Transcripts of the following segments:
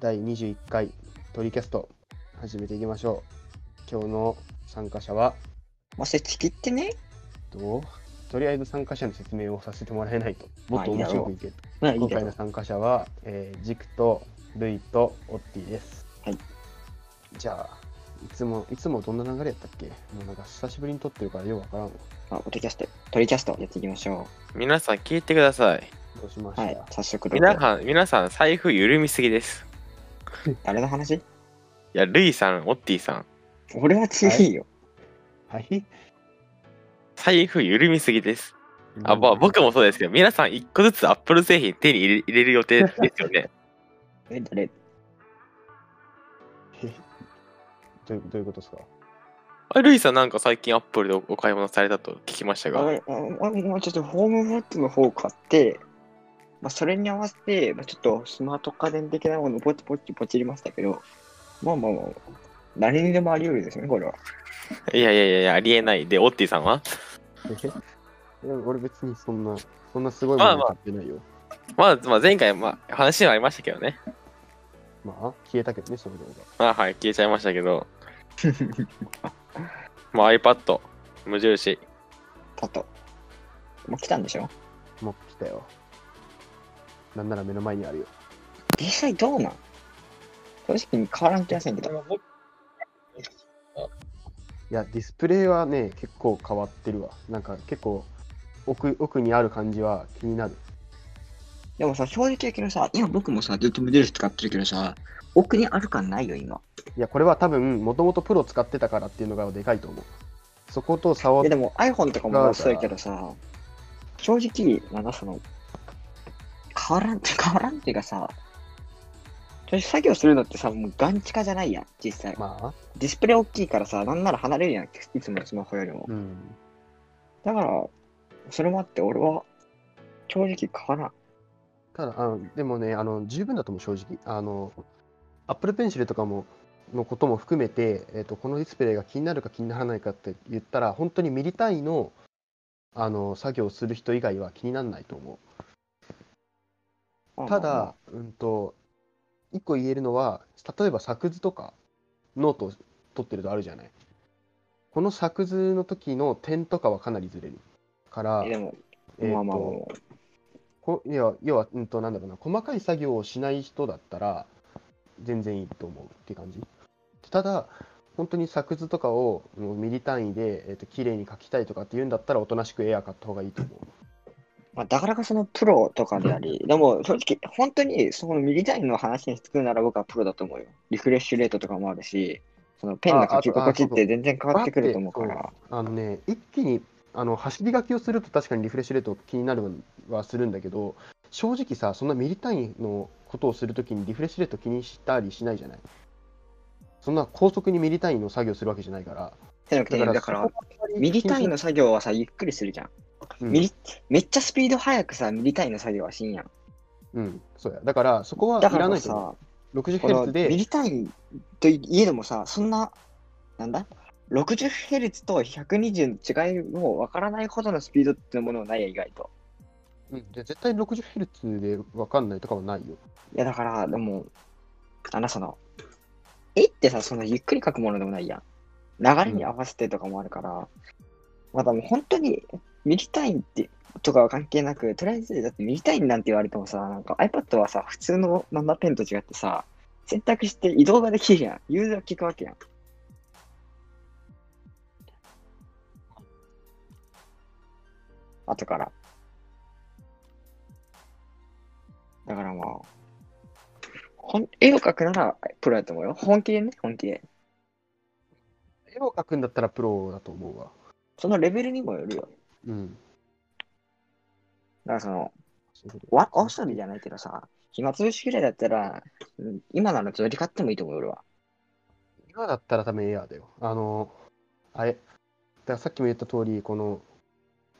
第21回トリキャスト始めていきましょう。今日の参加者は、もしちきってね？どうとりあえず参加者の説明をさせてもらえないと、もっと面白くいける。まあ。今回の参加者は、えー、ジクとルイとオッティです。はい。じゃあ、いつも、いつもどんな流れやったっけ？もうなんか久しぶりに撮ってるからようわからんわ。まあ、トリキャスト、トリキャストやっていきましょ皆さん聞いてください。どうしまう。した、はい、早速どうぞ皆さん、皆さん財布緩みすぎです。誰の話？いや、ルイさん、オッティさん、俺はちいいよ。はい財布緩みすぎです。あ、まあ、僕もそうですけど、皆さん一個ずつアップル製品手に入れ入れる予定ですよね。え、誰？えどういうどういうことですか？あルイさんなんか最近アップルでお買い物されたと聞きましたが。あああもうちょっとホームボットの方を買って、まあ、それに合わせて、まあ、ちょっとスマート家電的なものをポチポチポチりましたけど、まあまあまあ、誰にでもあり得るですね、これは。いやいやいやいや、ありえない。で、オッティさんは？え？いや俺別にそんな、そんなすごいもの買ってないよ。まあ、まあ、前回、まあ、話はありましたけどね。まあ、消えたけどね、その動画。まあ、はい、消えちゃいましたけど。まあ、iPad、無印。パッと。もう来たんでしょ？もう来たよ。なんなら目の前にあるよ。実際どうなん？正直に変わらん気がせんけど。いや、ディスプレイはね、結構変わってるわ。なんか結構奥、奥にある感じは気になる。でもさ、正直だけどさ、今僕もさ、ずっと無印使ってるけどさ、奥にある感ないよ、今。いや、これは多分、もともとプロ使ってたからっていうのがでかいと思う。そこと差をいや、でも iPhone とかもそうやけどさ、正直、なんだその、変わらん、変わらんっていうかさ、私作業するのってさ、もうガンチカじゃないやん、実際。まあ、ディスプレイ大きいからさ、なんなら離れるやん、いつものスマホよりも。うん。だから、それもあって、俺は、正直変わらん。ただ、あのでもね、あの十分だと思う、正直。あの、Apple Pencil とかも、のことも含めて、えーと、このディスプレイが気になるか気にならないかって言ったら、本当にミリ単位のあの作業をする人以外は気にならないと思う。ただ、うんと、一個言えるのは、例えば作図とか、ノートを取ってるとあるじゃない。この作図の時の点とかはかなりずれる。から、まあまあまあまあこいや要は、うんと、なんだろうな、細かい作業をしない人だったら、全然いいと思うって感じ。ただ、本当に作図とかをもうミリ単位で、えー、と綺麗に描きたいとかっていうんだったら、おとなしくエア買った方がいいと思う。まあ、だからこそのプロとかであり、でも正直、本当にそのミリ単位の話にしてくるなら僕はプロだと思うよ。リフレッシュレートとかもあるし、そのペンの書き心地って全然変わってくると思うから。あのね、一気にあの走り書きをすると確かにリフレッシュレート気になるはするんだけど、正直さ、そんなミリ単位のことをするときにリフレッシュレート気にしたりしないじゃない。そんな高速にミリ単位の作業するわけじゃないから。だから、ミリ単位の作業はさ、ゆっくりするじゃん。めっちゃスピード速くさ、ミリ単位の作業はしんやん。うん、そうや。だから、そこはいだかららないと思さ、う。この 60Hz ミで、リ単位といえどもさ、そんな、なんだ ?60Hz と120の違いもわからないほどのスピードってものはないや、意外と。うん、で絶対 60Hz で分かんないとかはないよ。いや、だから、でも、あの、その、絵ってさ、そのゆっくり描くものでもないやん。流れに合わせてとかもあるから、まだもう本当に、ミリ単位って、とかは関係なく、とりあえず、だってミリ単位なんて言われてもさ、なんか iPad はさ、普通の7ペンと違ってさ、選択して移動ができるやん。ユーザー聞くわけやん。後から。だからまあ、ほん絵を描くならプロやと思うよ。本気でね、本気で。絵を描くんだったらプロだと思うわ。そのレベルにもよるよ。うん。だからその、わ、お遊びじゃないけどさ、暇つぶしぐらいだったら、うん今なら取り買ってもいいと思うよ、俺は。今だったら多分エアーだよ。あの、あれ、だからさっきも言った通り、この、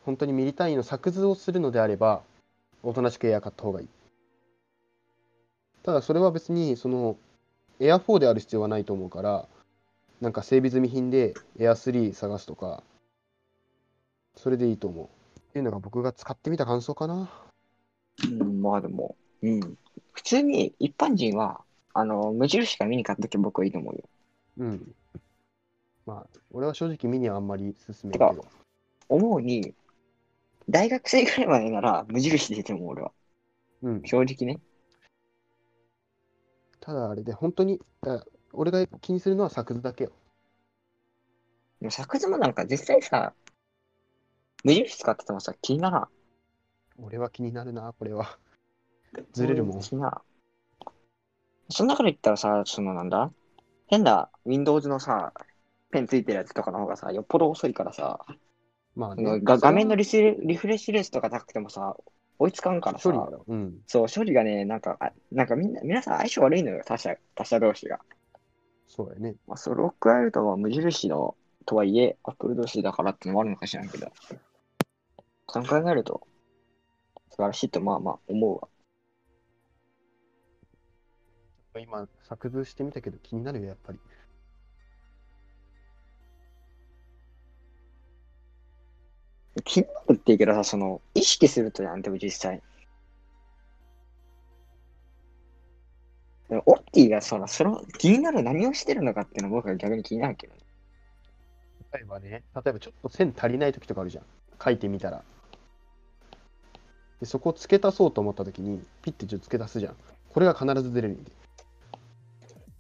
本当にミリ単位の作図をするのであれば、おとなしくエアー買った方がいい。ただそれは別に、その、エア4である必要はないと思うから、なんか整備済み品でエア3探すとか、それでいいと思う。っていうのが僕が使ってみた感想かな。うん、まあでも、うん。普通に一般人はあの、無印が見に買っとけば僕はいいと思うよ。うん。まあ、俺は正直ミニはあんまり勧めないけど。思うに、大学生ぐらいまでなら無印でいいと思う、俺は。うん。正直ね。ただあれで、本当に、だ俺が気にするのは作図だけよ。作図もなんか実際さ、無印使っててもさ、気にならん。俺は気になるな、これは。ずれるもん。気にならん。その中で言ったらさ、そのなんだ？変な Windows のさ、ペンついてるやつとかの方がさ、よっぽど遅いからさ、まあね、が画面のリスリフレッシュレースとか高くてもさ、追いつかんからさ処、理が、うん。そう、処理がね、なんか、あなんかみんな、皆さん相性悪いのよ、他社、他社同士が。そうだよね。まあ、それを加えると、まあ、無印のとはいえ、アップル同士だからってのもあるのかしらんけど、そう考えると、素晴らしいと、まあまあ、思うわ。今、作図してみたけど気になるよ、やっぱり。気になるって言うけどさ、その、意識するとやん、でも実際。でもオッティがその、その、気になる何をしてるのかっていうのは僕は逆に気になるけどね。例えばね、例えばちょっと線足りない時とかあるじゃん。書いてみたら。でそこを付け足そうと思った時に、ピッてちょっと付け足すじゃん。これが必ずずれるんで。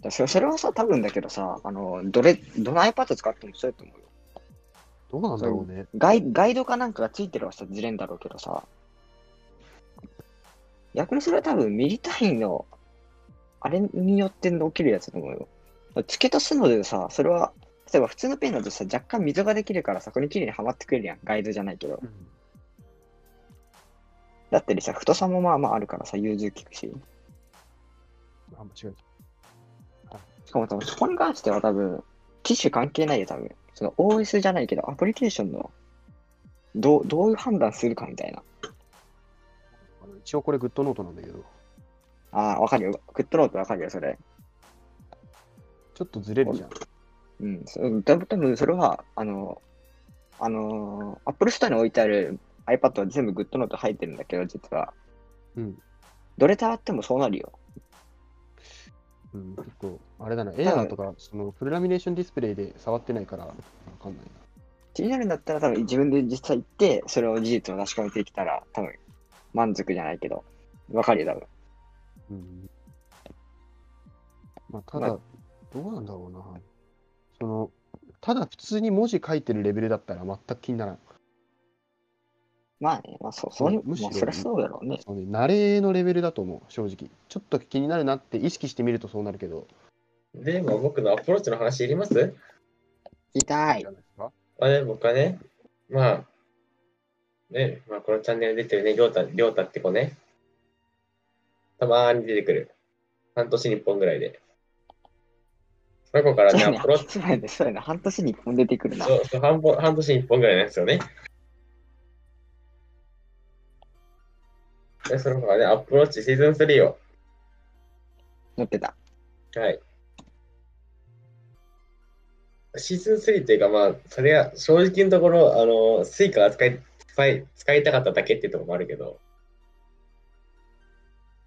だそれそれはさ、多分だけどさ、あの、どれ、どの iPad 使ってもそうやと思うよ。どうなんだろうね。ガイガイドかなんかがついてるはさ、ずれんだろうけどさ、逆にそれは多分ミリ単位の、あれによって起きるやつだと思うよ。付け足すのでさ、それは、例えば普通のペンだとさ、若干溝ができるからさ、これに綺麗にはまってくれるやん。ガイドじゃないけど。うんだったりさ、太さもまあまああるからさ、融通効くし。あ、間違えしかも多分そこに関しては多分、機種関係ないよ、多分。その OS じゃないけど、アプリケーションの、どう、どういう判断するかみたいな。た。あの一応これ GoodNote なんだけど、ああ、わかるよ。 GoodNote わかるよ、それ。ちょっとずれるじゃん。うん、そ多分多分それは、あの、あの、Apple Store に置いてある iPad は全部 GoodNote 入ってるんだけど、実は。うん。どれ触ってもそうなるよ。うん、ちょっと、あれだな、エアーとか、そのフルラミネーションディスプレイで触ってないから、わかんないな。気になるんだったら多分自分で実際行って、それを事実を出し込めてきたら、多分満足じゃないけど、わかるよ、多分。うん。まあ、ただ、まどうなんだろうな。その、ただ普通に文字書いてるレベルだったら全く気にならん。まあね、まあそう、そういう、むしろまあそりゃそうだろうね。そうね、慣れのレベルだと思う、正直。ちょっと気になるなって意識してみるとそうなるけど、で、まあ、僕のアプローチの話いります？痛いあね、僕はね、まあ、ね、まあ、このチャンネル出てるね、りょうた、りょうたって子ね、たまーに出てくる。半年に1本ぐらいで。その子からね、アプローチ、そうやね、そうやね、半年に一本出てくるな。そうそう半本半年に1本ぐらいなんですよね。で、その子がね、アプローチシーズン3を、乗ってた。はい。シーズン3っていうか、まあ、それは正直なところ、あの、 Suica が使い、使い、使いたかっただけっていうところもあるけど、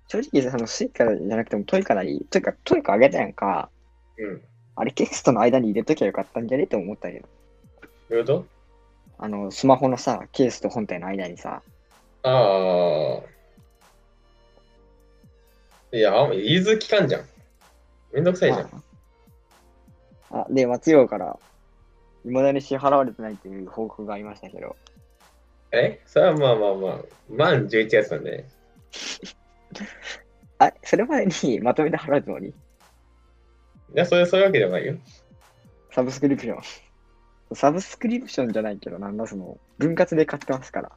正直、その Suica じゃなくても TOICA なり、というか、 TOICA あげたやんか。うん。あれ、ケースとの間に入れときゃよかったんじゃねって思ったけど。どういうこと？あの、スマホのさ、ケースと本体の間にさ、ああ。いや、融通期間じゃん。めんどくさいじゃん。ああで、松陽から、未だに支払われてないっていう報告がありましたけど、え？それはまあまあまあ、満11月なんでね。あ、それまでにまとめて払うつもり？いや、そういう、そういうわけではないよ。サブスクリプション。サブスクリプションじゃないけど、なんだその、分割で買ってますから。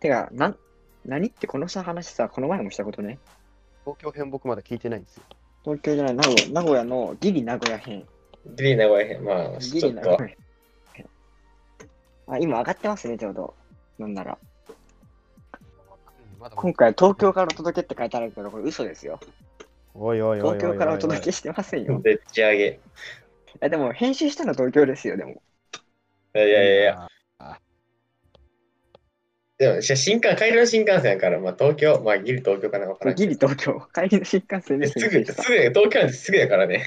てか、なん、何ってこのさ話さ、この前もしたことね。東京編僕まだ聞いてないんですよ。東京じゃない、名古屋名古屋のギリ名古屋編。ギリ名古屋編。まあ、ギちょっとリ名古屋、編。あ、今上がってますね、ちょうど。なんなら。今回は東京からお届けって書いてあるけど、これ嘘ですよ。おいおいおいおいおいおい東京からお届けしてませんよ。でっち上げ。えでも、編集したの東京ですよ、でも。いやいやいや、でも、し新幹、帰りの新幹線やから、まあ東京、まあギリ東京かな、わからんけギリ東京、帰りの新幹線ど。ですぐ、すぐ、東京なんてすぐやからね。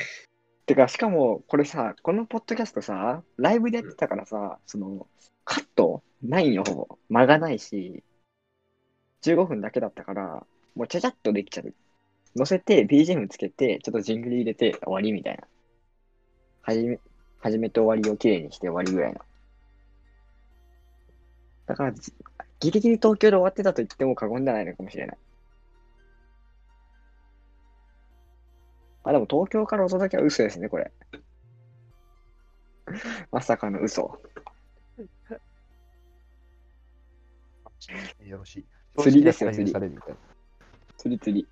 てか、しかも、これさ、このポッドキャストさ、ライブでやってたからさ、その、カットないんよ、ほぼ。間がないし、15分だけだったから、もうちゃちゃっとできちゃう。乗せて、BGM つけて、ちょっとジングル入れて終わりみたいな。はじめ、始めと終わりをきれいにして終わりぐらいの。だから、じギリギリ東京で終わってたと言っても過言ではないのかもしれない。あ、でも東京からお届けは嘘ですね、これ。まさかの嘘。よろしい。釣りですよ正直な回答されるみたいな釣り釣り。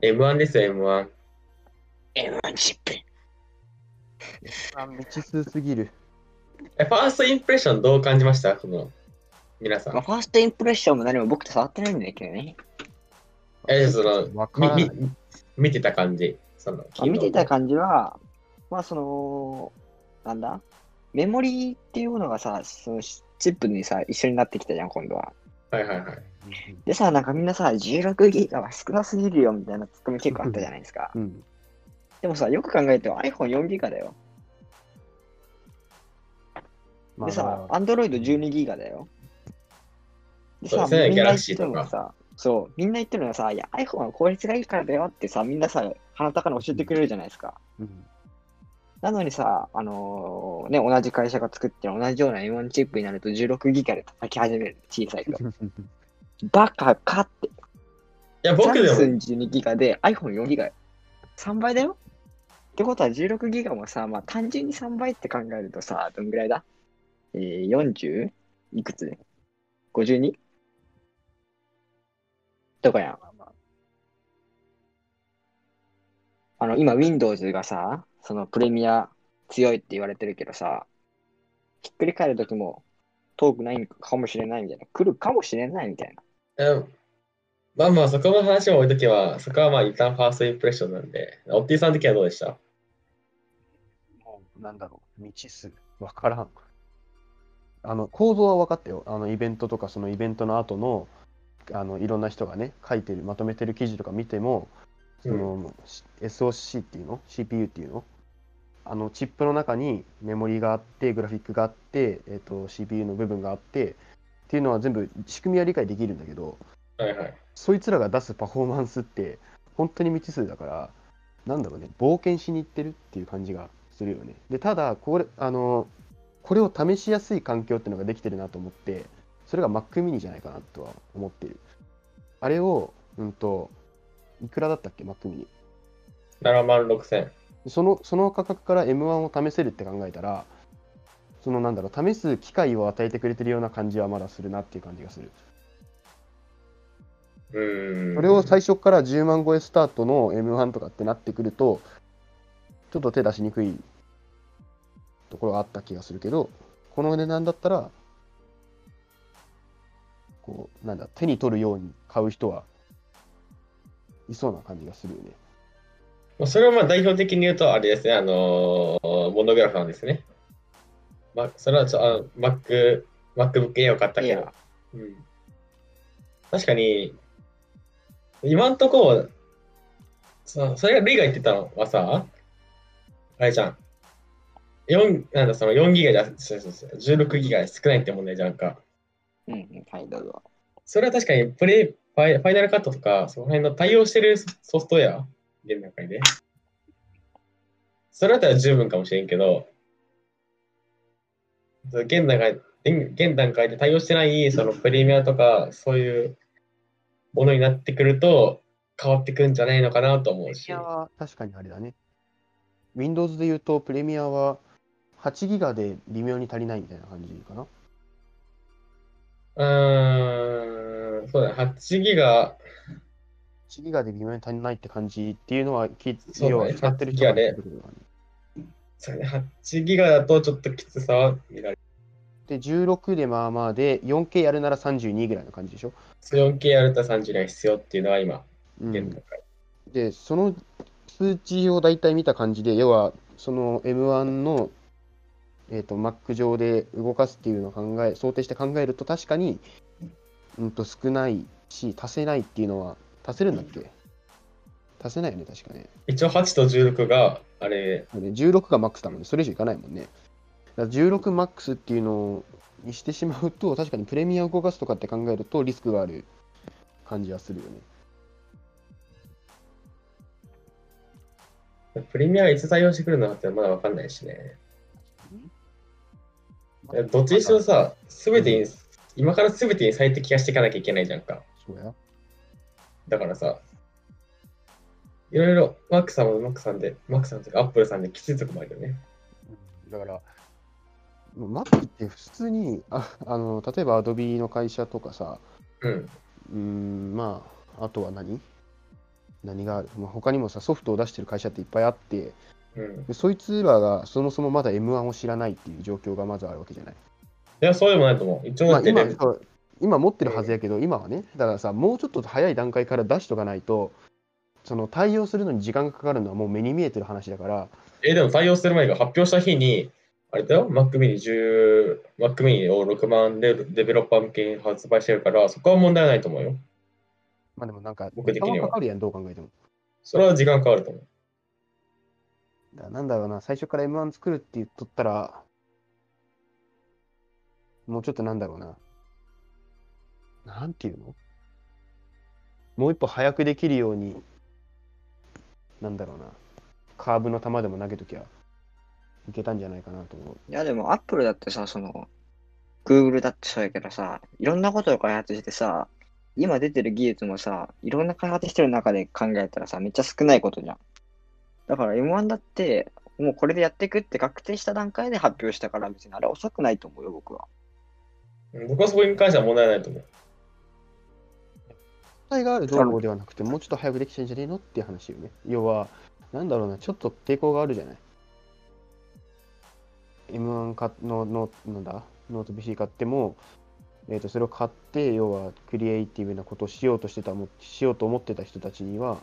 M1 ですよ、M1。M1 チップ。あ未知数すぎる。え、ファーストインプレッションどう感じました？この、皆さまあ、ん。ファーストインプレッションも何も僕と触ってないんだけどね。え、その、わからないみみ見てた感じ。その、まあ見てた感じは、まあその、なんだ？メモリーっていうものがさ、そのチップにさ、一緒になってきたじゃん、今度は。はいはいはい。でさ、なんかみんなさ、16ギガは少なすぎるよみたいなツッコミ結構あったじゃないですか。うん。でもさ、よく考えても iPhone4 ギガだよ。までさ、あ、Android12 ギガだよ。でさ、ねみんな言っ Galaxy てるのがとさ、そう、みんな言ってるのはさ、いや、iPhone は効率がいいからだよってさ、みんなさ、鼻高に教えてくれるじゃないですか。うんなのにさ、あのーね、同じ会社が作ってる同じような M1 チップになると16ギガで叩き始める。小さいと。バカかって。いや、僕でも、サムスン12ギガで iPhone4 ギガ。3倍だよってことは16ギガもさ、まあ単純に3倍って考えるとさ、どんぐらいだ？えー、40? いくつ ?52? とかや？ん。あの、今 Windows がさ、そのプレミア強いって言われてるけどさ、ひっくり返るときも遠くないかもしれないみたいな。来るかもしれないみたいな。うんまあまあ、そこの話も置いとけば、そこはまあ一旦ファーストインプレッションなんで、オッティさん的にはどうでした？もうなんだろう、未知数。わからん。あの、構造は分かったよ。あの、イベントとか、そのイベントの後の、あの、いろんな人がね、書いてる、まとめてる記事とか見ても、その、SOC っていうの ?CPU っていうの？あの、チップの中にメモリがあって、グラフィックがあって、えっ、と、CPU の部分があって、っていうのは全部仕組みは理解できるんだけど、はいはい。そいつらが出すパフォーマンスって本当に未知数だからなんだろうね冒険しに行ってるっていう感じがするよねでただこれあのこれを試しやすい環境っていうのができてるなと思ってそれが Mac mini じゃないかなとは思ってるあれをうんといくらだったっけ Mac mini 7万6千。そのその価格から M1 を試せるって考えたらそのなんだろう試す機会を与えてくれてるような感じはまだするなっていう感じがするうーん。それを最初から10万超えスタートの M1 とかってなってくると、ちょっと手出しにくいところがあった気がするけど、この値段だったら、こう、なんだ、手に取るように買う人はいそうな感じがするよね。まあそれはまあ代表的に言うと、あれですね、あのーモノグラファーですね。まあ、それはちょあの Mac、MacBook Air を買ったけどうん、確かに、今んとこ、そそれがルイが言ってたのはさ、あれじゃん。4なんだその4ギガじゃ、そうそうそう16ギガ少ないって問題じゃんか。うんうん、はい、どうぞ。それは確かにプレイファイ、 Final Cut とか、その辺の対応してるソフトウェア、現段階で。それだったら十分かもしれんけど、現段階現現段階で対応してないそのプレミアとか、そういうものになってくると、変わってくんじゃないのかなと思うし。は確かにあれだね。Windows で言うと、プレミアは8ギガで微妙に足りないみたいな感じかな。うーん、そうだね、8ギガ、1ギガで微妙に足りないって感じっていうのは聞いそうだね使ってる人が8ギガで言ってくるからねそうだね8ギガだとちょっときつさは見られる。で、16でまあまあで、4K やるなら32ぐらいの感じでしょ？4K やると30が必要っていうのは今、うん現段階。で、その数値を大体見た感じで、要は、その M1 のえー、と Mac 上で動かすっていうのを考え想定して考えると確かに、うん、と少ないし足せないっていうのは足せるんだっけ？足せないよね確かね。一応8と16が、あれ、そうね16が MAX だもんね。それ以上いかないもんね。だから 16MAX っていうのにしてしまうと確かにプレミアを動かすとかって考えるとリスクがある感じはするよね。プレミアがいつ対応してくるのかってまだわかんないしね。どっちにしろさ、すべてに、今からすべてに最適化していかなきゃいけないじゃんか。そうやだからさ、いろいろ、マックさんもマックさんで、マックさんとかアップルさんできついとこもあるよね。だから、Mac って普通に、ああの例えば Adobe の会社とかさ、うん。うーん、まあ、あとは何？何がある、まあ、他にもさ、ソフトを出してる会社っていっぱいあって、うん。でそいつらがそもそもまだ M1 を知らないっていう状況がまずあるわけじゃない。いや、そうでもないと思う。一応まあ。今今持ってるはずやけど、今はね、だからさ、もうちょっと早い段階から出しとかないと、その対応するのに時間がかかるのはもう目に見えてる話だから、え、でも対応する前が発表した日に、あれだよ、Mac mini 10、Mac mini を6万でデベロッパー向けに発売してるから、そこは問題ないと思うよ。まあでもなんか、僕的には時間かかるやん、どう考えても。それは時間かかると思う。だなんだろうな、最初から M1 作るって言っとったら、もうちょっとなんだろうな。なんていうの？もう一歩早くできるように、なんだろうな。カーブの球でも投げときゃいけたんじゃないかなと思う。いやでも、アップルだってさ、その、Google だってそうやけどさ、いろんなことを開発してさ、今出てる技術もさ、いろんな開発してる中で考えたらさ、めっちゃ少ないことじゃん。だから M1 だって、もうこれでやっていくって確定した段階で発表したから、別にあれ遅くないと思うよ、僕は。うん僕はそこに関しては問題ないと思う。問題があるどうこうではなくて、もうちょっと早くできてんじゃねえのっていう話よね。要は、なんだろうな、ちょっと抵抗があるじゃない。M1 かのの、なんだ、ノート PC 買っても、えー、とそれを買って、要はクリエイティブなことをしようとしてた、もしようと思ってた人たちには、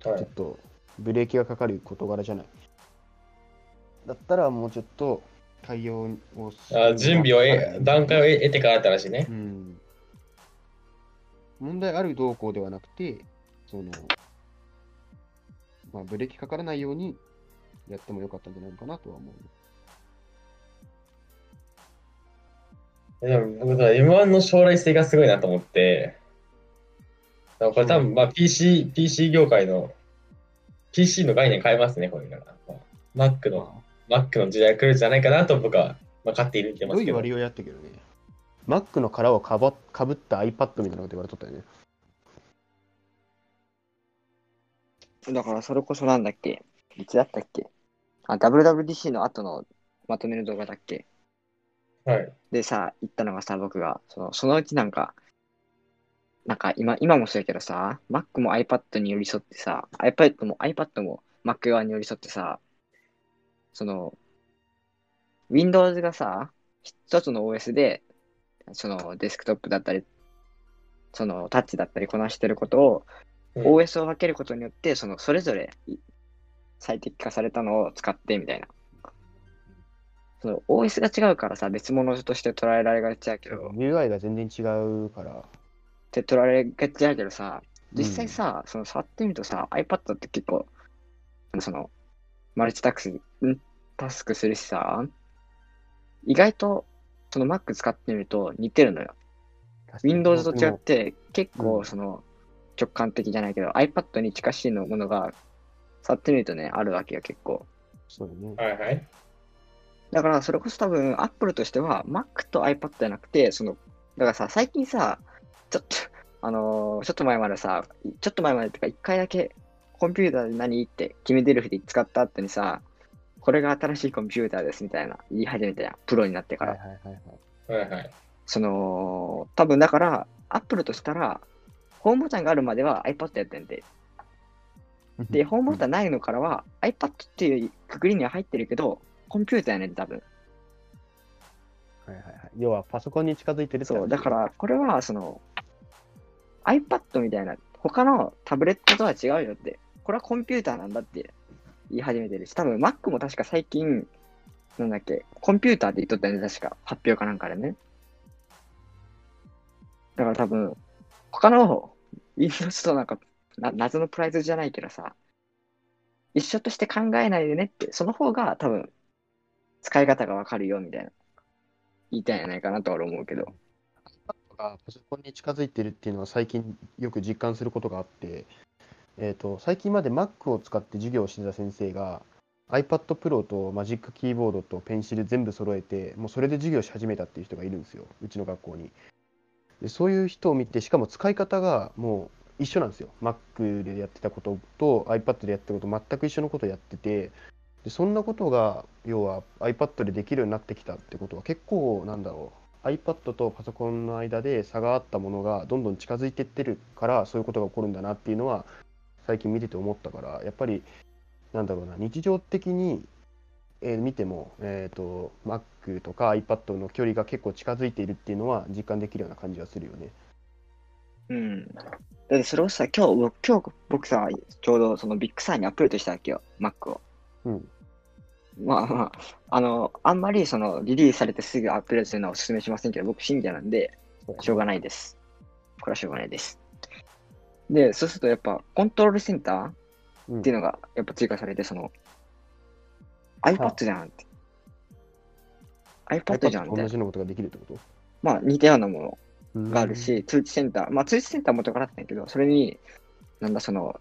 ちはいょっ。とブレーキがかかる事柄じゃない。だったらもうちょっと対応をすあ準備をえ、段階を得得てからって話ねう。ん。問題ある動向ではなくて、その、まあ、ブレーキかからないようにやってもよかったんじゃないのかなとは思う。でも僕は M1 の将来性がすごいなと思って、これ多分、まあ PC、PC 業界の、PC の概念変えますね、これから。まあ Mac の、Mac の時代が来るんじゃないかなと僕は、まあ、勝手に言ってますけど。どういう割合やったけどね。Mac の殻をかばかぶった iPad みたいなこと言われとったよね。だからそれこそなんだっけ？いつだったっけ？あ、WWDC の後のまとめる動画だっけ？はい。でさ、言ったのがさ、僕が、そのそのうちなんか、なんか今、今もそうやけどさ、Mac も iPad に寄り添ってさ、iPad も iPad も Mac 側に寄り添ってさ、その、Windows がさ、一つの OS で、そのデスクトップだったり、そのタッチだったりこなしてることを、うん OS を分けることによって、そのそれぞれ最適化されたのを使ってみたいな。その OS が違うからさ、別物として捉えられがちやけど、UI が全然違うから。って捉えられがちやけどさ、実際さ、その触ってみるとさ、iPad って結構、その、マルチタスク、ん？タスクするしさ、意外と、その Mac 使ってみると似てるのよ。Windows と違って、結うん構その、直感的じゃないけど、iPad に近しいのものが、触ってみるとね、あるわけよ、結構。そうだね。はいはい。だから、それこそ多分、Apple としては、Mac と iPad じゃなくて、その、だからさ、最近さ、ちょっと、あのーちょっと前までさ、ちょっと前までってか、一回だけ、コンピューターで何って決めてるふり使った後にさ、これが新しいコンピューターですみたいな言い始めたやん、プロになってから。はいはいはいはい。はいはい。その、多分だから、Apple としたら、ホームボタンがあるまでは iPad やってんで。で、ホームボタンないのからは iPad っていうくくりには入ってるけど、コンピューターやねん、多分。はいはいはい。要はパソコンに近づいてるそう、話だから、これは、その、iPad みたいな、他のタブレットとは違うよって、これはコンピューターなんだって言い始めてるし、多分 Mac も確か最近、なんだっけ、コンピューターで言っとったよね、確か。発表かなんかでね。だから多分、他の Windows となんか、な謎のプライズじゃないけどさ、一緒として考えないでねって、その方が多分、使い方がわかるよ、みたいな。言いたいんじゃないかなとは思うけど。がパソコンに近づいてるっていうのは最近よく実感することがあって、えー、と最近まで Mac を使って授業をしてた先生が iPad Pro と Magic キーボードとペンシル全部揃えてもうそれで授業し始めたっていう人がいるんですようちの学校に。でそういう人を見てしかも使い方がもう一緒なんですよ。Mac でやってたことと iPad でやってたこと全く一緒のことやっててでそんなことが要は iPad でできるようになってきたってことは結構なんだろう iPad とパソコンの間で差があったものがどんどん近づいていってるからそういうことが起こるんだなっていうのは最近見てて思ったからやっぱりなんだろうな日常的に、えー見ても、えー、と Mac とか iPad の距離が結構近づいているっていうのは実感できるような感じはするよね。うん。だってそれをさ、今日、僕今日僕さ、ちょうどその Big Sur にアップデートしたわけよ、Mac を。うんまあまあ、あの、あんまりそのリリースされてすぐアップデートするのはお勧めしませんけど、僕信者なんで、しょうがないです。これはしょうがないです。で、そうするとやっぱコントロールセンターうんっていうのがやっぱ追加されて、その iPad じゃんって。iPad じゃんみたいな。と同じようなことができるってこと？まあ似たようなものがあるうんし、通知センター、まあ通知センター元からあったんやけど、それに、なんだその、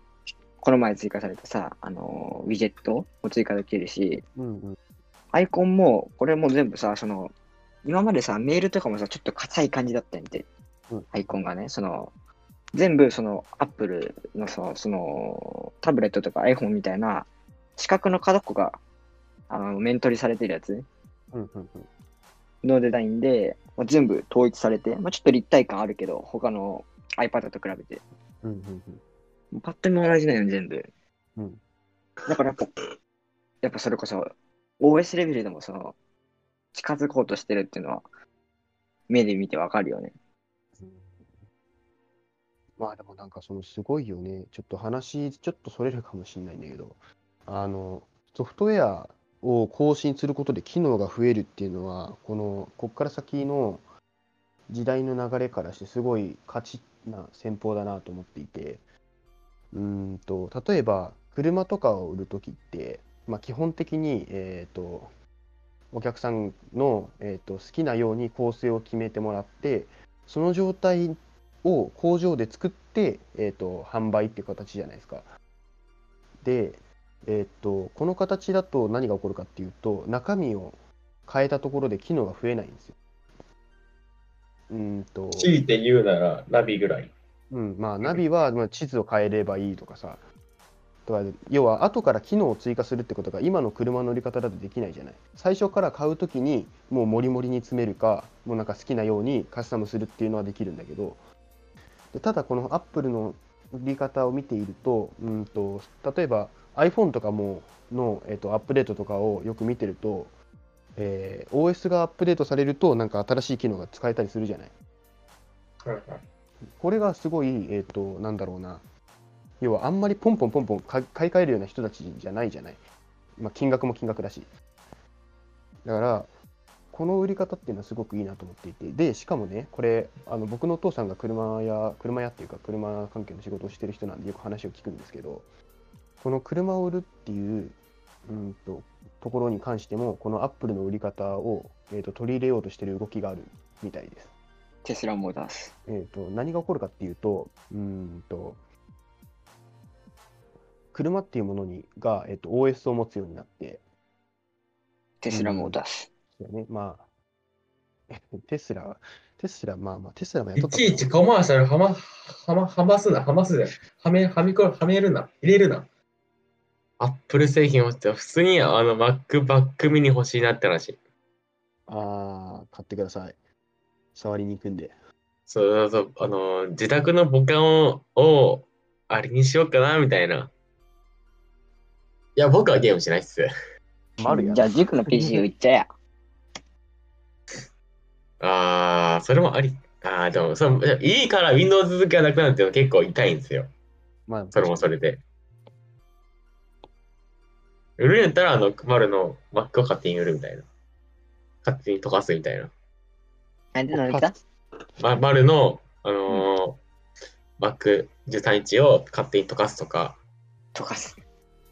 この前追加されたさ、あの、ウィジェットも追加できるし、うんうん。アイコンも、これも全部さ、その、今までさ、メールとかもさ、ちょっと硬い感じだったんで、うん。アイコンがね、その、全部その、アップルのさ、その、タブレットとか iPhone みたいな、四角の角っこが、あの、面取りされてるやつうんうんうん。のデザインで、まあ、全部統一されて、まあ、ちょっと立体感あるけど、他の iPad と比べて。うんうんうんパッと見同じだよ、全部。うんだからやっぱ、やっぱそれこそ、OS レベルでもその、近づこうとしてるっていうのは、目で見てわかるよね。まあでもなんかそのすごいよね。ちょっと話、ちょっとそれるかもしれないんだけど、あの、ソフトウェアを更新することで機能が増えるっていうのは、この、こっから先の時代の流れからしてすごい価値な戦法だなと思っていて、うんと、例えば車とかを売るときって、まあ基本的に、えっと、お客さんの、えー、と好きなように構成を決めてもらって、その状態を工場で作って、えー、と販売っていう形じゃないですか。で、えー、とこの形だと何が起こるかっていうと中身を変えたところで機能が増えないんですよ。うんと強いて言うなら、ナビぐらい。うん、まあナビはまあ地図を変えればいいとかさ。とか要は後から機能を追加するってことが今の車の乗り方だとできないじゃない。最初から買うときにもうモリモリに詰めるかもうなんか好きなようにカスタムするっていうのはできるんだけど。でただこのアップルの売り方を見ているとうんと例えば iPhone とかもの、えっとアップデートとかをよく見てると、えー OS がアップデートされるとなんか新しい機能が使えたりするじゃない。うんうんこれがすごい、えっ、と、なんだろうな。要は、あんまりポンポンポンポン買い替えるような人たちじゃないじゃない。まあ、金額も金額だし。だから、この売り方っていうのはすごくいいなと思っていて、で、しかもね、これ、あの僕のお父さんが車や、車屋っていうか、車関係の仕事をしてる人なんで、よく話を聞くんですけど、この車を売るっていう、うんと、ところに関しても、このアップルの売り方を、えー、と取り入れようとしてる動きがあるみたいです。テスラモータース。えー、と何が起こるかっていうと、うーんと車っていうものにが、えー、と OS を持つようになって、テスラモータース。そうだね、まあ、テスラ、テスラ、まあまあ、テスラもやっいとったちいちコマーシャルはま、はま、はますな、はますな。はめ、はみこ、はめるな、入れるな。アップル製品をって、普通にあの Mac バックミニ欲しいなって話。あー、買ってください。触りに行くんで。そうそうそう、あの、自宅のボタンを、をあれにしようかな、みたいな。いや、僕はゲームしないっす。マルやじゃあ、塾の PC 売っちゃえや。あー、それもあり。あー、でも、そのいいから Windows 続きがなくなるっていうのは結構痛いんですよ。まあ、それもそれで。売るんやったら、あの、丸の Mac を勝手に売るみたいな。勝手に溶かすみたいな。なんでなんで来たま、丸の、あのー、Mac 13インチを勝手に溶かすとか、溶かす。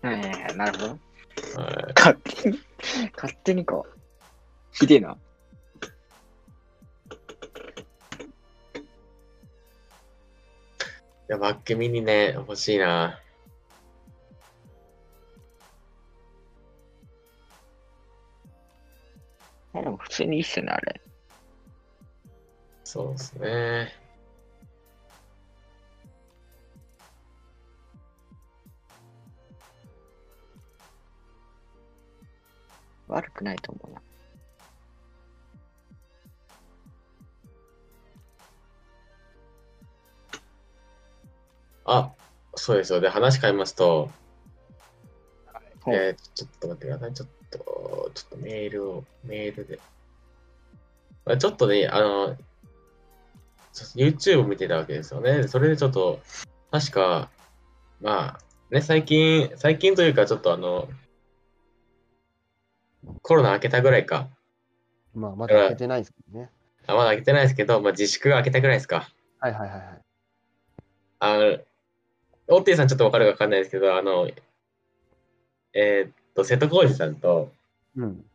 はいはいはい、なるほど。はい勝手に、勝手にこう。ひでえな。いや、Mac mini ね、欲しいな。いやでも普通にいいっすよね、あれ。そうですね。悪くないと思うな。あ、そうですよ。で、話変えますと、はいえーちょっと待ってください。ちょっと、ちょっとメールを、メールで。まあちょっとね、あの、YouTube を見てたわけですよね。それでちょっと、確か、まあ、ね、最近、最近というか、ちょっとあの、コロナ明けたぐらいか。まあ、まだ開けてないですけどね。あまだ明けてないですけど、まあ、自粛が明けたぐらいですか。はいはいはいはい。あの、オッティさんちょっとわかるかわかんないですけど、あの、えーっと、瀬戸康史さんと、うん。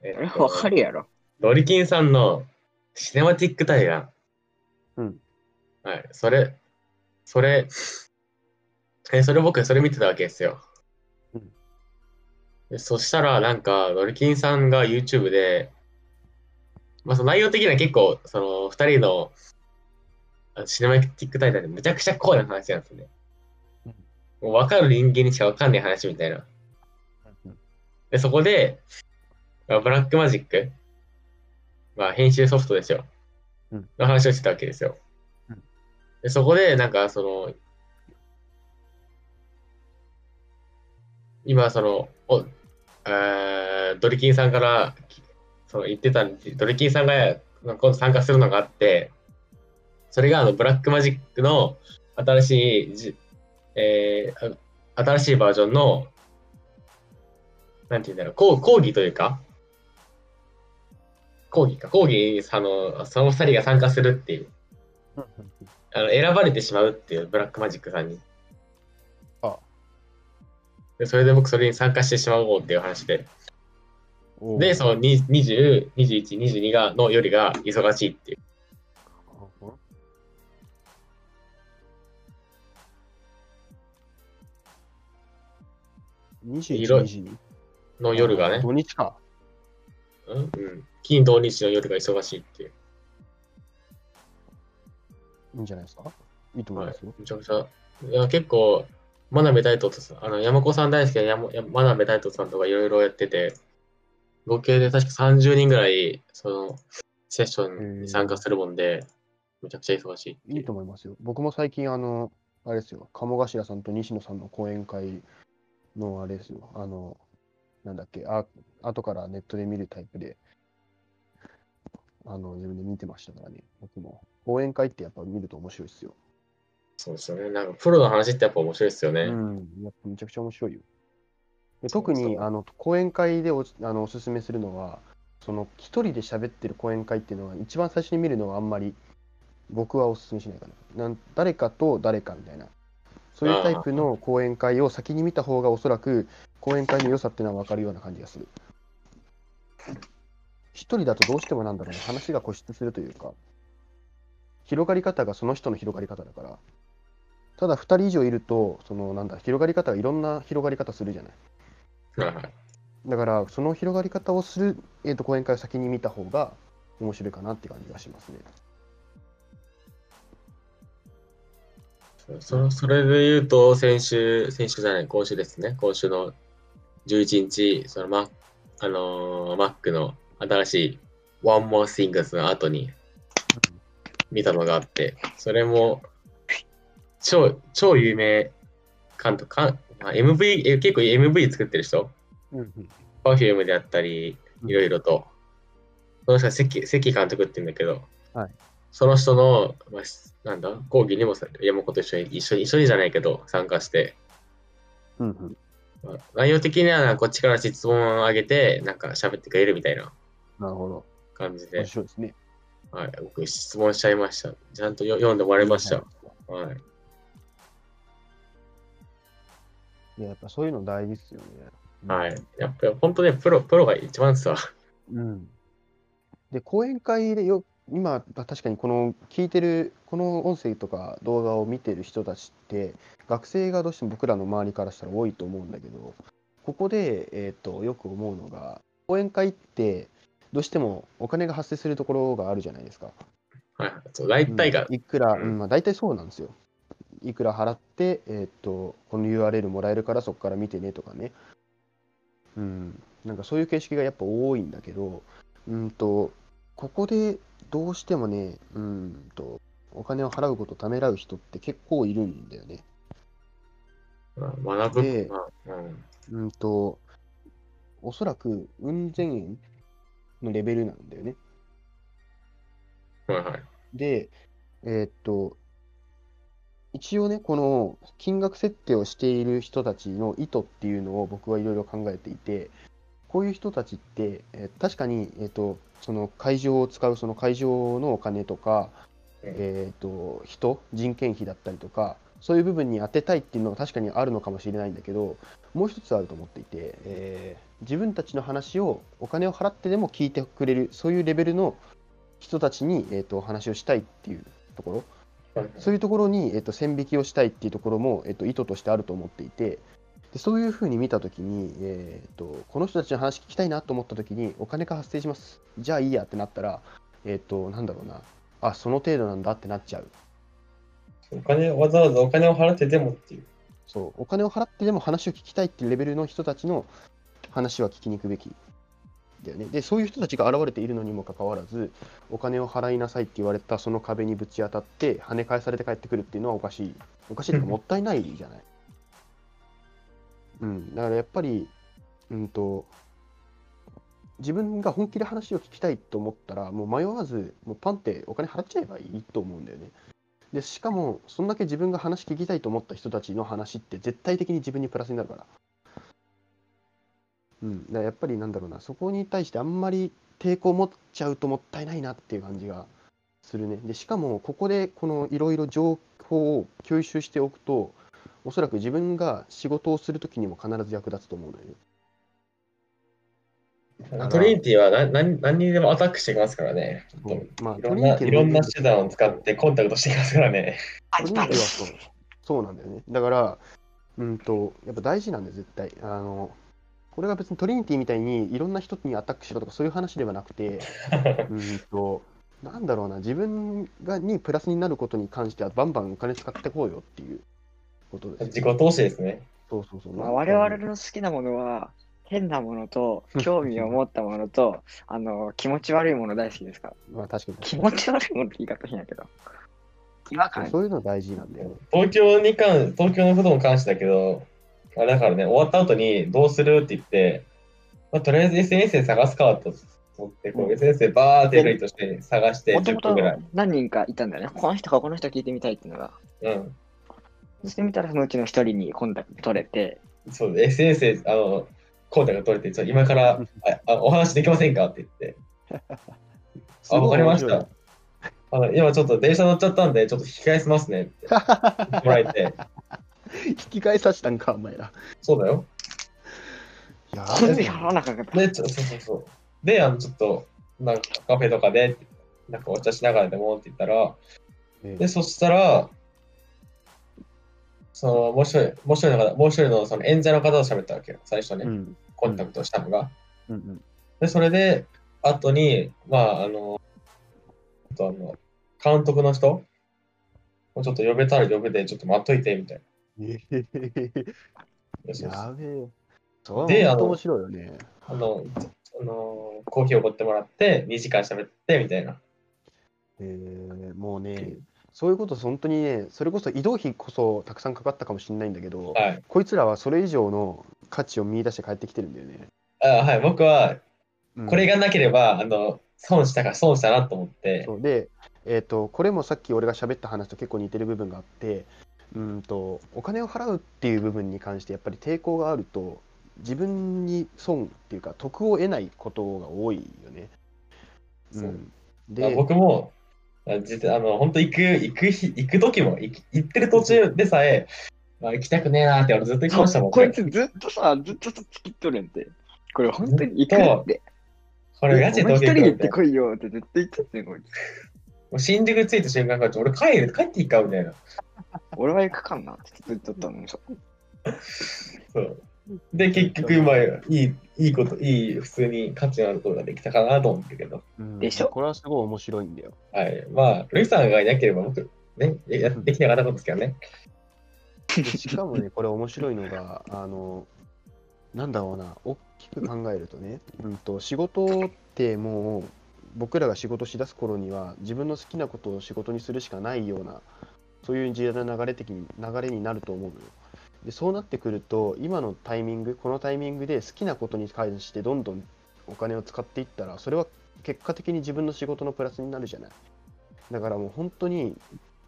あれえーわかるやろ。ドリキンさんのシネマティック対談。うん。はい、それ、それ、え、それ僕、それ見てたわけですよ。うんでそしたら、なんか、ドリキンさんが YouTube で、まあ、その内容的には結構、その、二人のシネマティック対談でめちゃくちゃ怖い話なんですよね。うんもう分かる人間にしか分かんない話みたいな。で、そこで、まあブラックマジック、まあ、編集ソフトですよ。うんの話をしてたわけですよ。うんでそこで、なんか、その、今、その、おえードリキンさんから、その言ってたんで、ドリキンさんが今度参加するのがあって、それがあのブラックマジックの新しいじ、えーあ新しいバージョンの、なんて言うんだろう、講講義というか、講義か、講義にあのその二人が参加するっていう、あの選ばれてしまうっていう、ブラックマジックさんに。あでそれで僕それに参加してしまおうっていう話で。で、そのに20、21、22がのよりが忙しいっていう。21、広22の夜がね、土日か。うんうん、金土日の夜が忙しいっていう。いいんじゃないですか？いいと思いはいます？よ。、めちゃくちゃ、いや結構、真鍋大斗さん、あの山子さん大好きな山山真鍋大斗さんとかいろいろやってて、合計で確か30人ぐらい、その、セッションに参加するもんで、めちゃくちゃ忙しい。いいと思いますよ。僕も最近、あの、あれですよ、鴨頭さんと西野さんの講演会のあれですよ、あの、なんだっけ、あ後からネットで見るタイプで、あの、自分で見てましたからね、僕も。講演会ってやっぱ見ると面白いですよ。そうですよね。なんか、プロの話ってやっぱ面白いですよね。うん、やっぱめちゃくちゃ面白いよ。で特にあの講演会でおあのおすすめするのは、その一人で喋ってる講演会っていうのは、一番最初に見るのはあんまり僕はおすすめしないかな。なん誰かと誰かみたいな。そういうタイプの講演会を先に見た方がおそらく講演会の良さっていうのは分かるような感じがする。一人だとどうしてもなんだろうな、話が固執するというか、広がり方がその人の広がり方だから、ただ2人以上いると、そのなんだ、広がり方がいろんな広がり方するじゃない。だから、その広がり方をする、えー、と講演会を先に見た方が面白いかなって感じがしますね。そそれで言うと、先週、先週じゃない、今週ですね。今週の11日、そのマあのー Mac の新しい One More Things の後に見たのがあって、それも超、超有名監督、かまあ MV、え結構 MV 作ってる人、Perfume であったり、いろいろと、その人は関関監督って言うんだけど、はい。その人の、まあ、なんだ、講義にもさ山本と一緒に、一緒に、一緒にじゃないけど、参加して、うんうんまあ内容的にはこっちから質問を上げて、なんか喋ってくれるみたいななるほど。感じで面、白いですね。はい、僕質問しちゃいました。ちゃんとよ読んでもらいました。はい。いや、やっぱそういうの大事ですよね。はい。やっぱ本当ね、プロ、プロが一番ですわ。うん。で、講演会でよ、今、確かにこの聞いてる、この音声とか動画を見てる人たちって、学生がどうしても僕らの周りからしたら多いと思うんだけど、ここで、えっと、よく思うのが、講演会って、どうしてもお金が発生するところがあるじゃないですか。はい。そう、大体がうん、いくら、うんうんまあ、大体そうなんですよ。いくら払って、えーっと、この URL もらえるからそこから見てねとかね。うん、なんかそういう形式がやっぱ多いんだけど、うんと、ここでどうしてもね、うんと、お金を払うことをためらう人って結構いるんだよね。まあ学ぶ。でまあうんうんと、おそらく、うん千円のレベルなんだよね。はいはい。で、えーっと、一応ね、この金額設定をしている人たちの意図っていうのを僕はいろいろ考えていて、こういう人たちって、えー確かに、えーっと、その会場を使うその会場のお金とか、うんえーっと、人、人件費だったりとか、そういう部分に当てたいっていうのが確かにあるのかもしれないんだけど、もう一つあると思っていて、えー自分たちの話をお金を払ってでも聞いてくれる、そういうレベルの人たちに、えー、とお話をしたいっていうところ、そういうところに、えー、と線引きをしたいっていうところも、えー、と意図としてあると思っていて、でそういうふうに見たときに、えー、と、この人たちの話聞きたいなと思ったときに、お金が発生します、じゃあいいやってなったら、えっ、と、なんだろうな、あ、その程度なんだってなっちゃう。お金、わざわざお金を払ってでもっていう。そう、お金を払ってでも話を聞きたいっていうレベルの人たちの話は聞きに行くべきだよね。で、そういう人たちが現れているのにもかかわらず、お金を払いなさいって言われたその壁にぶち当たって、跳ね返されて帰ってくるっていうのはおかしい。おかしいとか、もったいないじゃない。うん、だからやっぱり、うんと、自分が本気で話を聞きたいと思ったら、もう迷わず、もうパンってお金払っちゃえばいいと思うんだよね。でしかも、そんだけ自分が話聞きたいと思った人たちの話って絶対的に自分にプラスになるから。うん、だからやっぱりなんだろうな、そこに対してあんまり抵抗持っちゃうともったいないなっていう感じがするね。でしかも、ここでこのいろいろ情報を共有しておくと、おそらく自分が仕事をするときにも必ず役立つと思うのよね。らトリニティは何何何にでもアタックしてきますからね。まあ、いろんないろんな手段を使ってコンタクトしてきますからね。トリニティはそうそうなんだよね。だから、うんと、やっぱ大事なんだよ、絶対。あの、これが別にトリニティみたいにいろんな人にアタックしろとかそういう話ではなくて、うんと、なんだろうな、自分がにプラスになることに関してはバンバンお金使ってこうよっていうことです、自己投資ですね。そうそうそう。まあ、我々の好きなものは、変なものと、興味を持ったものと、あの、気持ち悪いもの大好きですから。まあ確かに気持ち悪いものって言い方変やけど。違和感。そういうの大事なんだよね。東京に関、東京のことも関してだけど、あれだからね、終わった後にどうするって言って、まあ、とりあえず SNS で探すかと思って、こう SNS でバーってルイとして探して10もともと分ぐらい。何人かいたんだよね。この人かこの人聞いてみたいっていうのが。うん。そしてみたらそのうちの一人にコンタクト取れて、そう、SNS で、あの、コンタクト取れて、今からああお話できませんかって言って、あ、わかりました。あの今ちょっと電車乗っちゃったんで、ちょっと引き返しますねってもらえて、引き返させたんか、お前ら。そうだよ。やこれで払わなかった。で、ちょそうそうそう。で、あの、ちょっと、なんかカフェとかで、なんかお茶しながらでもって言ったら、で、そしたら、その、もう一人、もう一人の方、もう一人のその演者の方と喋ったわけよ、最初ね、うん。コンタクトしたのが。うんうん。で、それで、後に、まあ、あの、あとあの、監督の人もうちょっと呼べたら呼べて、ちょっと待っといて、みたいな。やべえ。そであの面白いよね。あの、あのコーヒーをおごってもらって、2時間喋って、みたいな。えー、もうね、そういうこと本当にね、それこそ移動費こそたくさんかかったかもしれないんだけど、はい。こいつらはそれ以上の価値を見出して帰ってきてるんだよね。あはい、僕は、うんこれがなければ、あの、損したから損したなと思って、で、えー、とこれもさっき俺が喋った話と結構似てる部分があって、うんとお金を払うっていう部分に関してやっぱり抵抗があると自分に損っていうか得を得ないことが多いよね。う、んあで、僕も、あ実はあの、本当行く、行く日、行く時も、行き行ってる途中でさえ、あ行きたくねえなーって俺ずっと言ってましたもん。こいつずっとさ、ずっと突きっとるんで。これ本当に行くって。これガチおで東一人で行ってこいよって絶対言っちゃってんこいつ。もう新宿着いた瞬間から、俺帰る、帰っていいかみたいな。俺は行くかんなってずっと言っとったのにさ。そう。で、結局、まあ、いい、いいこと、いい、普通に価値のあることができたかなと思ったけど。うんでしょ？これはすごい面白いんだよ。はい。まあ、ルイさんがいなければ僕、ね、やってきなかったことですけどね。でしかもね、これ面白いのが、あの、なんだろうな、大きく考えるとね、うんと、仕事ってもう、僕らが仕事しだす頃には、自分の好きなことを仕事にするしかないような、そういう時代の流れ的に流れになると思うのよ。で、そうなってくると、今のタイミング、このタイミングで好きなことに関してどんどんお金を使っていったら、それは結果的に自分の仕事のプラスになるじゃない。だからもう本当に、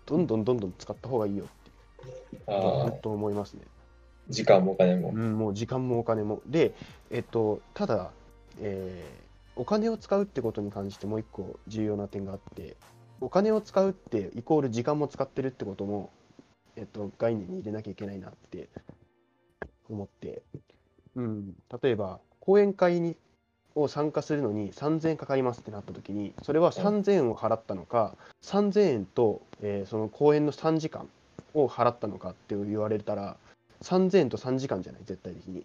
どんどんどんどん使った方がいいよって本、当思いますね。時間もお金もう。ん、もう時間もお金も。で、えっと、ただ、えーお金を使うってことに関してもう一個重要な点があって、お金を使うってイコール時間も使ってるってことも、えっと、概念に入れなきゃいけないなって思って、うん、例えば、講演会にを参加するのに3000円かかりますってなった時に、それは3000円を払ったのか、3000円と、えーその講演の3時間を払ったのかって言われたら、3000円と3時間じゃない、絶対的に。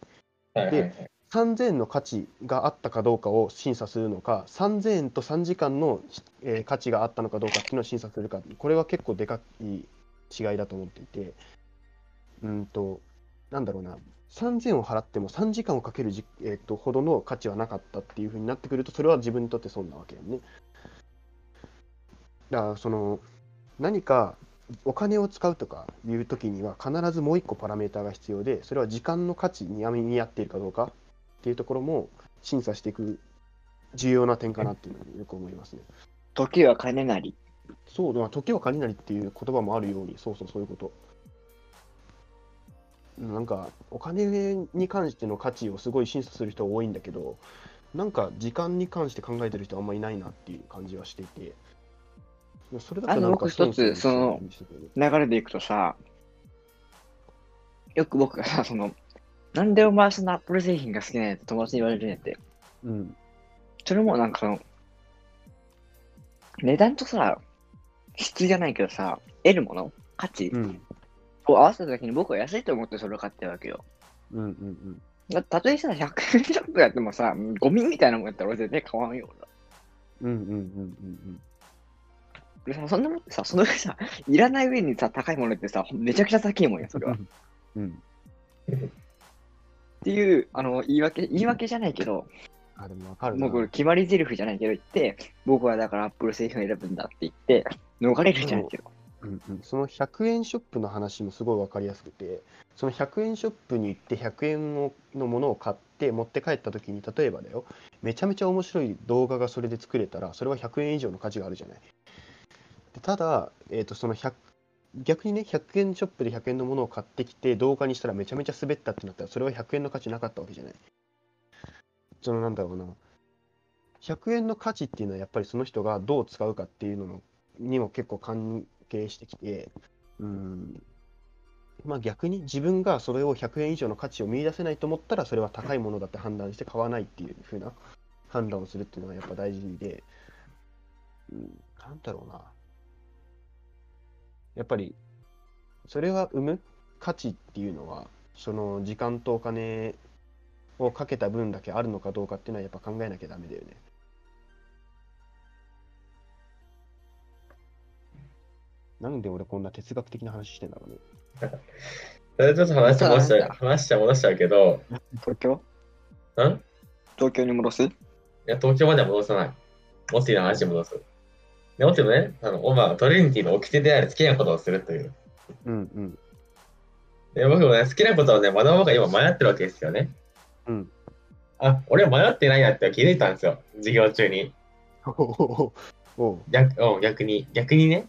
はいはいはい。3000円の価値があったかどうかを審査するのか、3000円と3時間の、えー価値があったのかどうかっていうのを審査するか、これは結構でかい違いだと思っていて、うんと、なんだろうな、3000を払っても3時間をかけるじ、えー、とほどの価値はなかったっていうふうになってくると、それは自分にとって損なわけよね。だから、その、何かお金を使うとかいうときには、必ずもう一個パラメーターが必要で、それは時間の価値に見合っているかどうかっていうところも審査していく重要な点かなっていうのによく思いますね。時は金なり。そう、まあ、時は金なりっていう言葉もあるように、そうそう、そういうこと。なんか、お金に関しての価値をすごい審査する人多いんだけど、なんか時間に関して考えてる人あんまりいないなっていう感じはしていて、それだとな一つその流れでいくとさ、よく僕がさ、その、なんでお前そのアップル製品が好きなんやって友達に言われるんやって。うん。それもなんかその、値段とさ、質じゃないけどさ、得るもの価値うん。を合わせたときに僕は安いと思ってそれを買ってるわけよ。うんうんうん。だたとえさ、100円ショップやってもさ、ゴミみたいなもんやったら俺絶対買わんよ。俺はうんうんうんうんでさそんなもんってさ、その上さ、いらない上にさ、高いものってさ、めちゃくちゃ高いもんや、それは。っうん。うん。ていう、あの、言い訳、言い訳じゃないけど、あ、でもわかるな。もうこれ決まり台詞じゃないけど言って、僕はだからアップル製品を選ぶんだって言って、逃れるじゃないけど。うんうん、その100円ショップの話もすごい分かりやすくてその100円ショップに行って100円のものを買って持って帰った時に例えばだよめちゃめちゃ面白い動画がそれで作れたらそれは100円以上の価値があるじゃない。でただ、えー、とその100逆にね100円ショップで100円のものを買ってきて動画にしたらめちゃめちゃ滑ったってなったらそれは100円の価値なかったわけじゃない。そのなんだろうな。100円の価値っていうのはやっぱりその人がどう使うかっていうののにも結構関係してきて、うん、まあ逆に自分がそれを100円以上の価値を見出せないと思ったら、それは高いものだって判断して買わないっていう風な判断をするっていうのはやっぱ大事で、うん、なんだろうな。やっぱり、それは生む価値っていうのは、その時間とお金をかけた分だけあるのかどうかっていうのはやっぱ考えなきゃダメだよね。なんで俺こんな哲学的な話してんだろうね。それちょっと話戻しちゃう話しちゃ戻しちゃうけど、東京？ん？東京に戻す？いや、東京までは戻さない。モッティの話に戻す。で、モッティのね、あの、オマトリニティの掟である好きなことをするという。うんうん。で、僕もね、好きなことをね、学ぼうか今迷ってるわけですよね。うん。あ、俺は迷ってないなって気づいたんですよ。授業中に。おおう逆うん逆に、逆にね。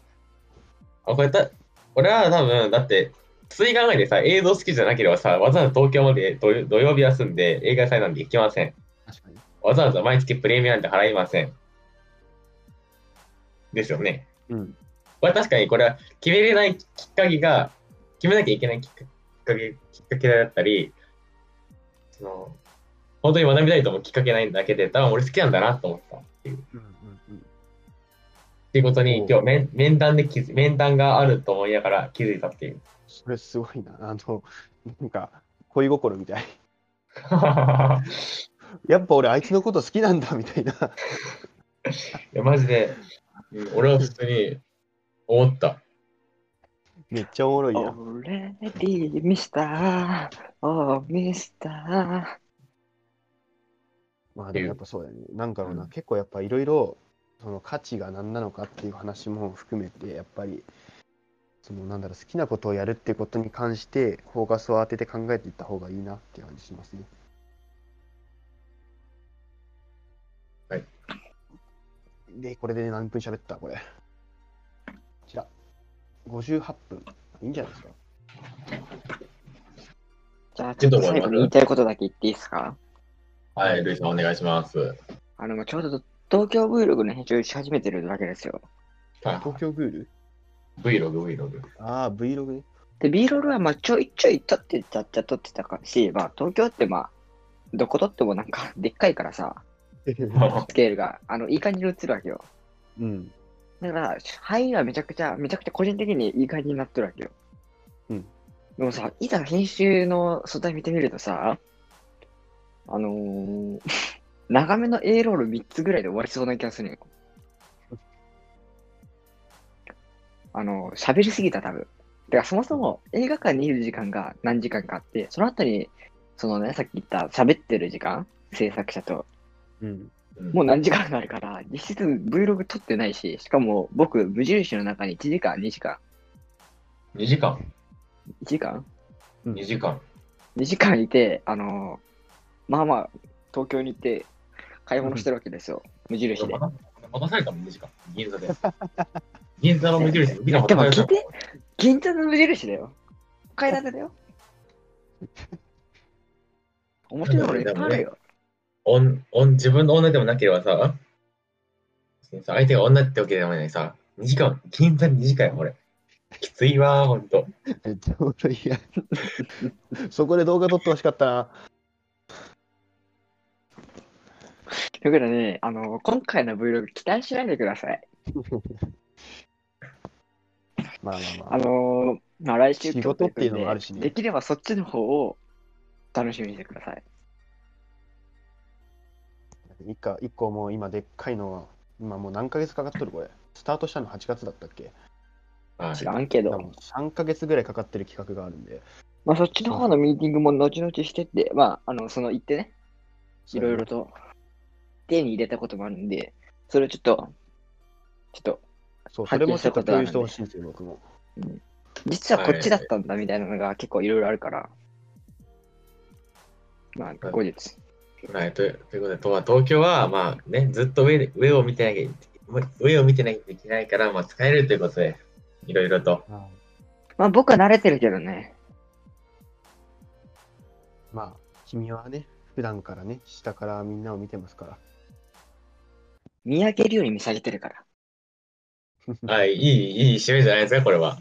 あ、これだ、俺は多分、だって、普通に考えてさ、映像好きじゃなければさ、わざわざ東京まで土土曜日休んで映画祭なんて行きません。確かに。わざわざ毎月プレミアなんて払いません。ですよね。うん。これ確かにこれは決めれないきっかけが、決めなきゃいけないきっかけきっかけだったり、その、本当に学びたいと思うきっかけないだけで、多分俺好きなんだなと思ったっていう。うん。っていうことに今日面面談で気づ面談があると思いながら気づいたっていう。それすごいな。あの、なんか、恋心みたい。やっぱ俺あいつのこと好きなんだみたいな。いや、マジで、うん俺は普通に思った。めっちゃおもろいやん。Already, Mr. Oh, Mr. まあでもやっぱそうだよね。なんかろうな、うん結構やっぱいろいろ、その価値が何なのかっていう話も含めて、やっぱり、そのなんだろう、好きなことをやるっていうことに関して、フォーカスを当てて考えていった方がいいなっていう感じしますね。はい。で、これで何分喋った？これ。こちら。58分。いいんじゃないですか？じゃあ、ちょっと最後に言いたいことだけ言っていいですか？はい、ルイさんお願いします。あの、ちょうど東京 Vlog の編集し始めてるわけですよ。東京グール Vlog、Vlog。ああ、Vlog ね。で、B ロールはまあちょいちょい撮ってちゃっちゃ撮ってたかし、まあ 東京ってまあ、どこ撮ってもなんかでっかいからさ、スケールが、あの、いい感じに映るわけよ。うん。だから、入りはめちゃくちゃ、めちゃくちゃ個人的にいい感じになってるわけよ。うん。でもさ、いざ編集の素材見てみるとさ、あのー、長めの A ロール3つぐらいで終わりそうな気がするよ。あの、喋りすぎた多分。てか、そもそも映画館にいる時間が何時間かあって、その後に、そのね、さっき言った喋ってる時間、制作者と、うん。もう何時間かあるから、実質 Vlog 撮ってないし、しかも僕、無印の中に1時間、2時間、2時間？1時間？うん ?2 時間。2時間いて、あのーまあまあ、東京に行って買い物してるわけですよ、無印で。待たされたもん、2時間。銀座で。銀座の無印で2時間待でも聞いて、銀座の無印だよ。買い立てだよ。面白いものいっぱいあるよ。おんおん自分の女でもなければさ、相手が女ってわけでもないさ、2時間、銀座に2時間よ、俺。きついわー、ほんと。め っちゃおもろいやん。そこで動画撮ってほしかったな。だからね、あの今回の Vlog 期待しないでください。まあまあまああ。のーまあ、来週仕事っていうのもあるしねできればそっちの方を楽しみにしてください。一個一個もう今でっかいのは、今もう何ヶ月かかっとるこれ。スタートしたの8月だったっけ？はい知らんけど多、分3ヶ月ぐらいかかってる企画があるんで。まあ、そっちの方のミーティングも後々してって、まあ、あの、その行ってね、いろいろと手に入れたこともあるんで、それをちょっと、ちょっと、そう、それもちょっと共有してほしいんですよ、僕も。実はこっちだったんだみたいなのが結構いろいろあるから、まあ、後日。はい、というということで、とは東京は、まあね、ずっと上で上を見てなきゃ上を見てなきゃいけないから、まあ、使えるということで、いろいろと。まあ、僕は慣れてるけどね。まあ、君はね、普段からね、下からみんなを見てますから。見上げるように見下げてるから。はい、いい、いい趣味じゃないですか、これは。